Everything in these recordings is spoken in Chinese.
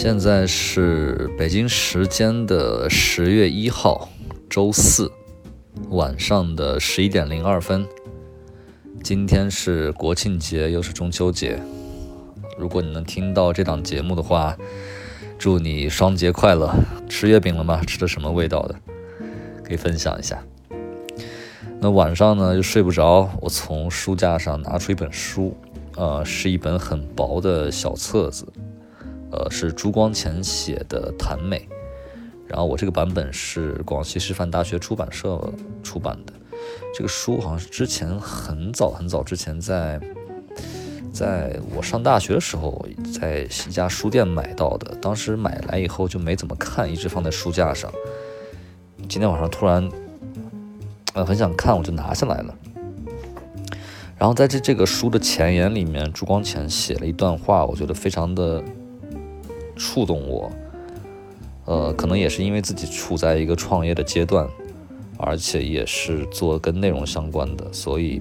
现在是北京时间的十月一号，周四晚上的十一点零二分。今天是国庆节，又是中秋节。如果你能听到这档节目的话，祝你双节快乐！吃月饼了吗？吃的什么味道的？可以分享一下。那晚上呢，又睡不着，我从书架上拿出一本书，呃，是一本很薄的小册子。呃，是朱光潜写的《谈美》，然后我这个版本是广西师范大学出版社出版的。这个书好像是之前很早很早之前在，在我上大学的时候，在一家书店买到的。当时买来以后就没怎么看，一直放在书架上。今天晚上突然，呃，很想看，我就拿下来了。然后在这这个书的前言里面，朱光潜写了一段话，我觉得非常的。触动我，呃，可能也是因为自己处在一个创业的阶段，而且也是做跟内容相关的，所以，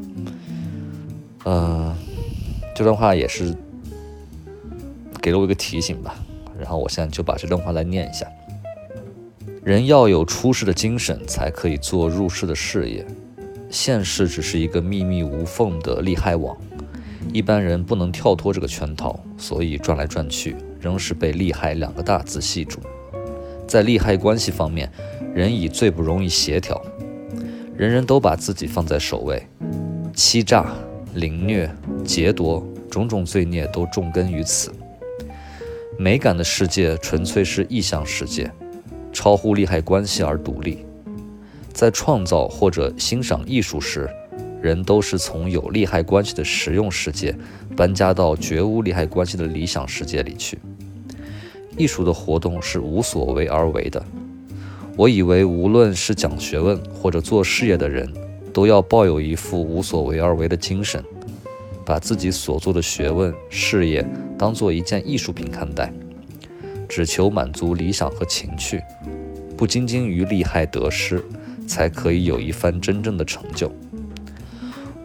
呃，这段话也是给了我一个提醒吧。然后我现在就把这段话来念一下：人要有出世的精神，才可以做入世的事业。现世只是一个密密无缝的利害网，一般人不能跳脱这个圈套，所以转来转去。仍是被利害两个大字系住。在利害关系方面，人已最不容易协调，人人都把自己放在首位，欺诈、凌虐、劫夺，种种罪孽都种根于此。美感的世界纯粹是意象世界，超乎利害关系而独立。在创造或者欣赏艺术时，人都是从有利害关系的实用世界搬家到绝无利害关系的理想世界里去。艺术的活动是无所为而为的。我以为无论是讲学问或者做事业的人，都要抱有一副无所为而为的精神，把自己所做的学问事业当做一件艺术品看待，只求满足理想和情趣，不斤斤于利害得失，才可以有一番真正的成就。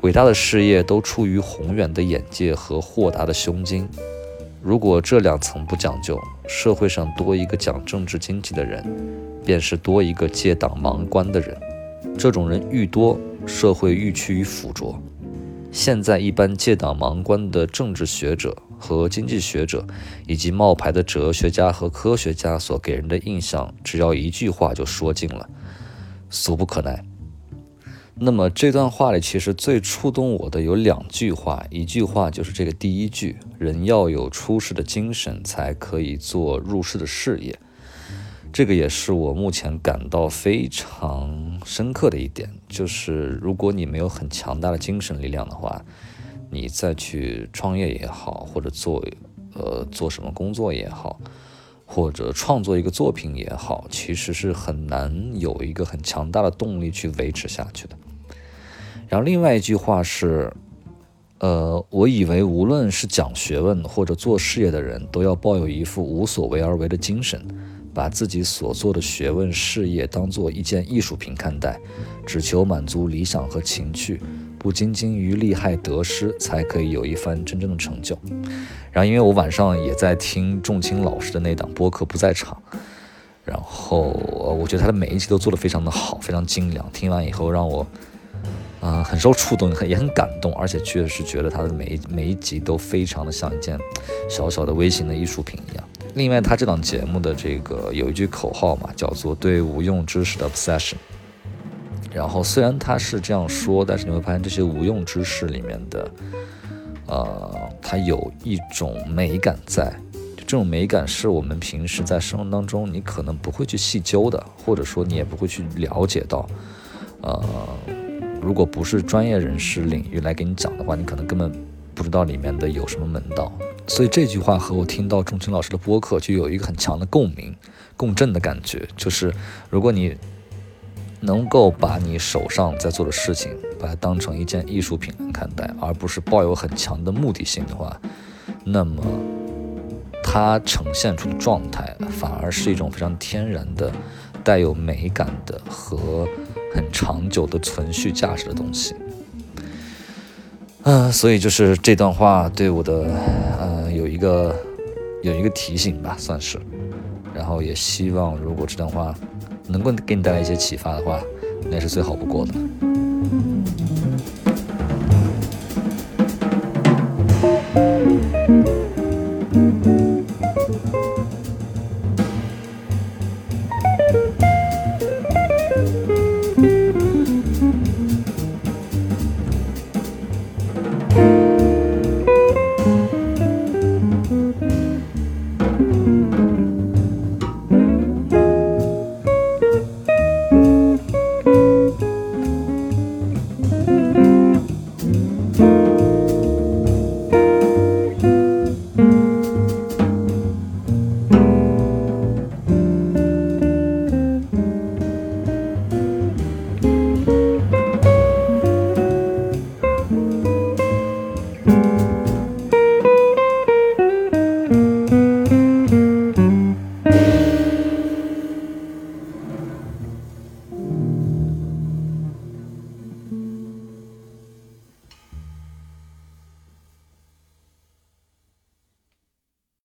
伟大的事业都出于宏远的眼界和豁达的胸襟。如果这两层不讲究，社会上多一个讲政治经济的人，便是多一个借党盲官的人。这种人愈多，社会愈趋于腐浊。现在一般借党盲官的政治学者和经济学者，以及冒牌的哲学家和科学家所给人的印象，只要一句话就说尽了：俗不可耐。那么这段话里，其实最触动我的有两句话，一句话就是这个第一句：人要有出世的精神，才可以做入世的事业。这个也是我目前感到非常深刻的一点，就是如果你没有很强大的精神力量的话，你再去创业也好，或者做呃做什么工作也好，或者创作一个作品也好，其实是很难有一个很强大的动力去维持下去的。然后另外一句话是，呃，我以为无论是讲学问或者做事业的人，都要抱有一副无所为而为的精神，把自己所做的学问事业当做一件艺术品看待，只求满足理想和情趣，不斤斤于利害得失，才可以有一番真正的成就。然后因为我晚上也在听仲青老师的那档播客不在场，然后我觉得他的每一集都做得非常的好，非常精良。听完以后让我。啊，很受触动，很也很感动，而且确实觉得他的每一每一集都非常的像一件小小的微型的艺术品一样。另外，他这档节目的这个有一句口号嘛，叫做对无用知识的 obsession。然后虽然他是这样说，但是你会发现这些无用知识里面的，呃，它有一种美感在，这种美感是我们平时在生活当中你可能不会去细究的，或者说你也不会去了解到，呃。如果不是专业人士领域来给你讲的话，你可能根本不知道里面的有什么门道。所以这句话和我听到钟青老师的播客就有一个很强的共鸣、共振的感觉。就是如果你能够把你手上在做的事情，把它当成一件艺术品来看待，而不是抱有很强的目的性的话，那么它呈现出的状态反而是一种非常天然的、带有美感的和。很长久的存续价值的东西，嗯，所以就是这段话对我的，呃，有一个有一个提醒吧，算是。然后也希望，如果这段话能够给你带来一些启发的话，那是最好不过的。